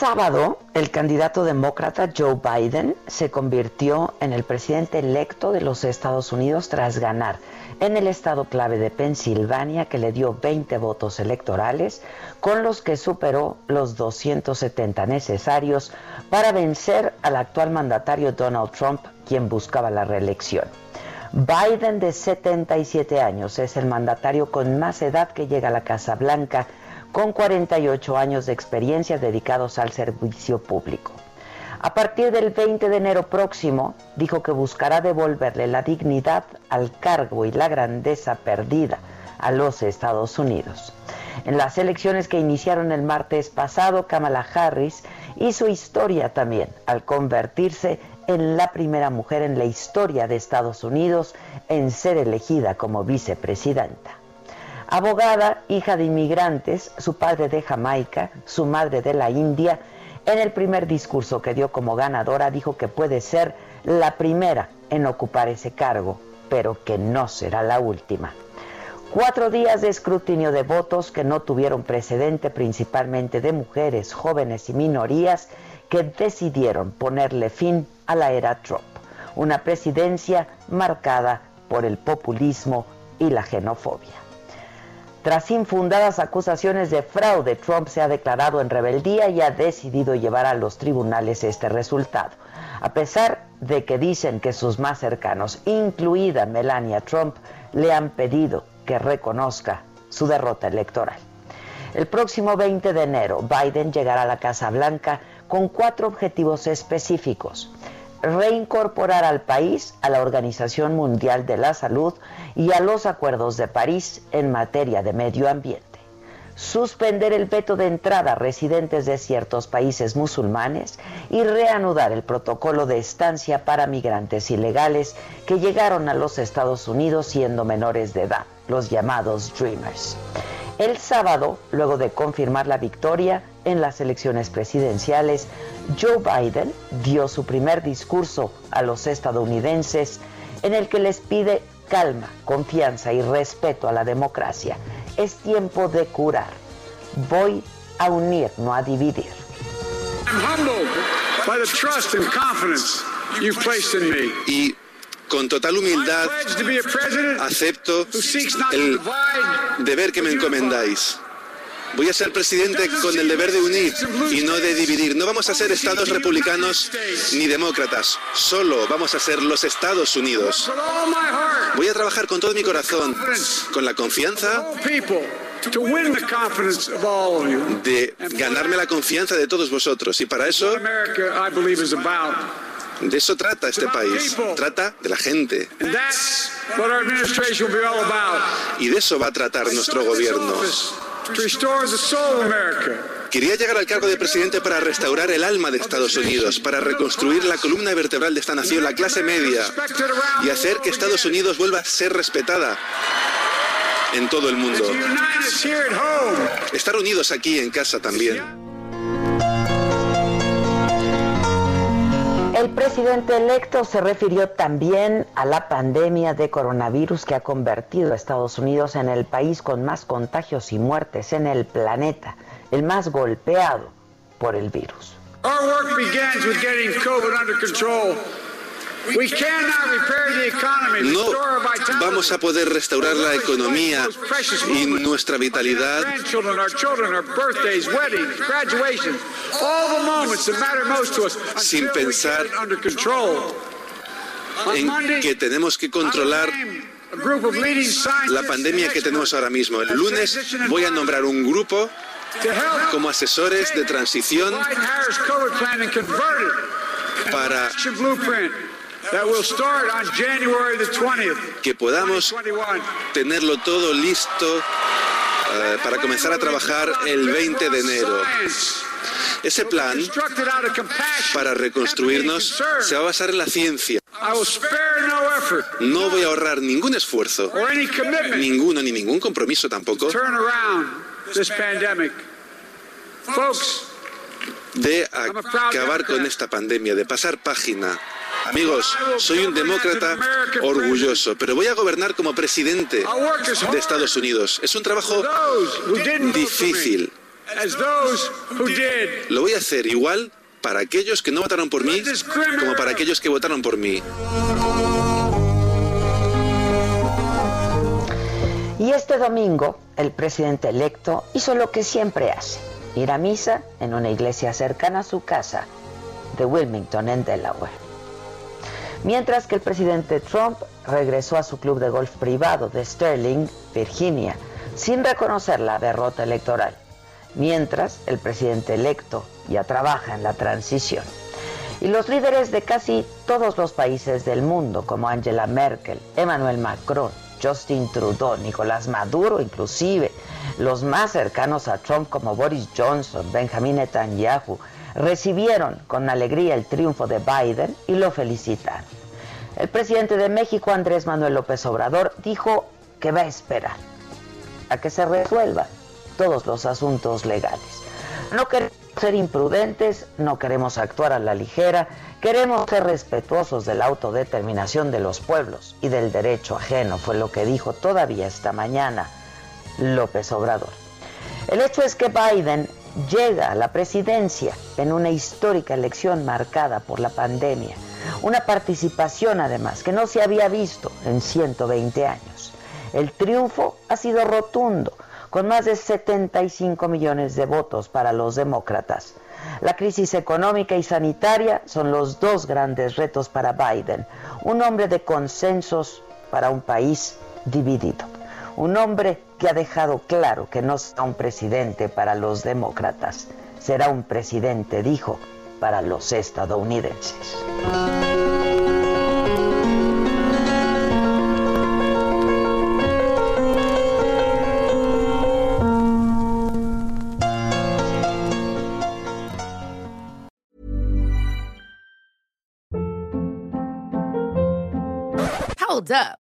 Sábado, el candidato demócrata Joe Biden se convirtió en el presidente electo de los Estados Unidos tras ganar en el estado clave de Pensilvania, que le dio 20 votos electorales, con los que superó los 270 necesarios para vencer al actual mandatario Donald Trump, quien buscaba la reelección. Biden, de 77 años, es el mandatario con más edad que llega a la Casa Blanca con 48 años de experiencia dedicados al servicio público. A partir del 20 de enero próximo, dijo que buscará devolverle la dignidad al cargo y la grandeza perdida a los Estados Unidos. En las elecciones que iniciaron el martes pasado, Kamala Harris hizo historia también al convertirse en la primera mujer en la historia de Estados Unidos en ser elegida como vicepresidenta. Abogada, hija de inmigrantes, su padre de Jamaica, su madre de la India, en el primer discurso que dio como ganadora dijo que puede ser la primera en ocupar ese cargo, pero que no será la última. Cuatro días de escrutinio de votos que no tuvieron precedente, principalmente de mujeres, jóvenes y minorías, que decidieron ponerle fin a la era Trump, una presidencia marcada por el populismo y la xenofobia. Tras infundadas acusaciones de fraude, Trump se ha declarado en rebeldía y ha decidido llevar a los tribunales este resultado, a pesar de que dicen que sus más cercanos, incluida Melania Trump, le han pedido que reconozca su derrota electoral. El próximo 20 de enero, Biden llegará a la Casa Blanca con cuatro objetivos específicos reincorporar al país a la Organización Mundial de la Salud y a los acuerdos de París en materia de medio ambiente. Suspender el veto de entrada a residentes de ciertos países musulmanes y reanudar el protocolo de estancia para migrantes ilegales que llegaron a los Estados Unidos siendo menores de edad, los llamados Dreamers. El sábado, luego de confirmar la victoria en las elecciones presidenciales, Joe Biden dio su primer discurso a los estadounidenses en el que les pide calma, confianza y respeto a la democracia. Es tiempo de curar. Voy a unir, no a dividir. Y con total humildad acepto el deber que me encomendáis. Voy a ser presidente con el deber de unir y no de dividir. No vamos a ser estados republicanos ni demócratas. Solo vamos a ser los Estados Unidos. Voy a trabajar con todo mi corazón, con la confianza de ganarme la confianza de todos vosotros. Y para eso de eso trata este país. Trata de la gente. Y de eso va a tratar nuestro gobierno. Quería llegar al cargo de presidente para restaurar el alma de Estados Unidos, para reconstruir la columna vertebral de esta nación, la clase media, y hacer que Estados Unidos vuelva a ser respetada en todo el mundo. Estar unidos aquí en casa también. El presidente electo se refirió también a la pandemia de coronavirus que ha convertido a Estados Unidos en el país con más contagios y muertes en el planeta, el más golpeado por el virus. No vamos a poder restaurar la economía y nuestra vitalidad. Sin pensar en que tenemos que controlar la pandemia que tenemos ahora mismo. El lunes voy a nombrar un grupo como asesores de transición para que podamos tenerlo todo listo eh, para comenzar a trabajar el 20 de enero. Ese plan para reconstruirnos se va a basar en la ciencia. No voy a ahorrar ningún esfuerzo, ninguno ni ningún compromiso tampoco de acabar con esta pandemia, de pasar página. Amigos, soy un demócrata orgulloso, pero voy a gobernar como presidente de Estados Unidos. Es un trabajo difícil. Lo voy a hacer igual para aquellos que no votaron por mí como para aquellos que votaron por mí. Y este domingo, el presidente electo hizo lo que siempre hace, ir a misa en una iglesia cercana a su casa de Wilmington, en Delaware. Mientras que el presidente Trump regresó a su club de golf privado de Sterling, Virginia, sin reconocer la derrota electoral. Mientras el presidente electo ya trabaja en la transición. Y los líderes de casi todos los países del mundo, como Angela Merkel, Emmanuel Macron, Justin Trudeau, Nicolás Maduro, inclusive los más cercanos a Trump como Boris Johnson, Benjamin Netanyahu, recibieron con alegría el triunfo de Biden y lo felicitaron. El presidente de México, Andrés Manuel López Obrador, dijo que va a esperar a que se resuelvan todos los asuntos legales. No queremos ser imprudentes, no queremos actuar a la ligera, queremos ser respetuosos de la autodeterminación de los pueblos y del derecho ajeno, fue lo que dijo todavía esta mañana López Obrador. El hecho es que Biden llega a la presidencia en una histórica elección marcada por la pandemia, una participación además que no se había visto en 120 años. El triunfo ha sido rotundo con más de 75 millones de votos para los demócratas. La crisis económica y sanitaria son los dos grandes retos para Biden, un hombre de consensos para un país dividido, un hombre que ha dejado claro que no será un presidente para los demócratas, será un presidente, dijo, para los estadounidenses. Hold up.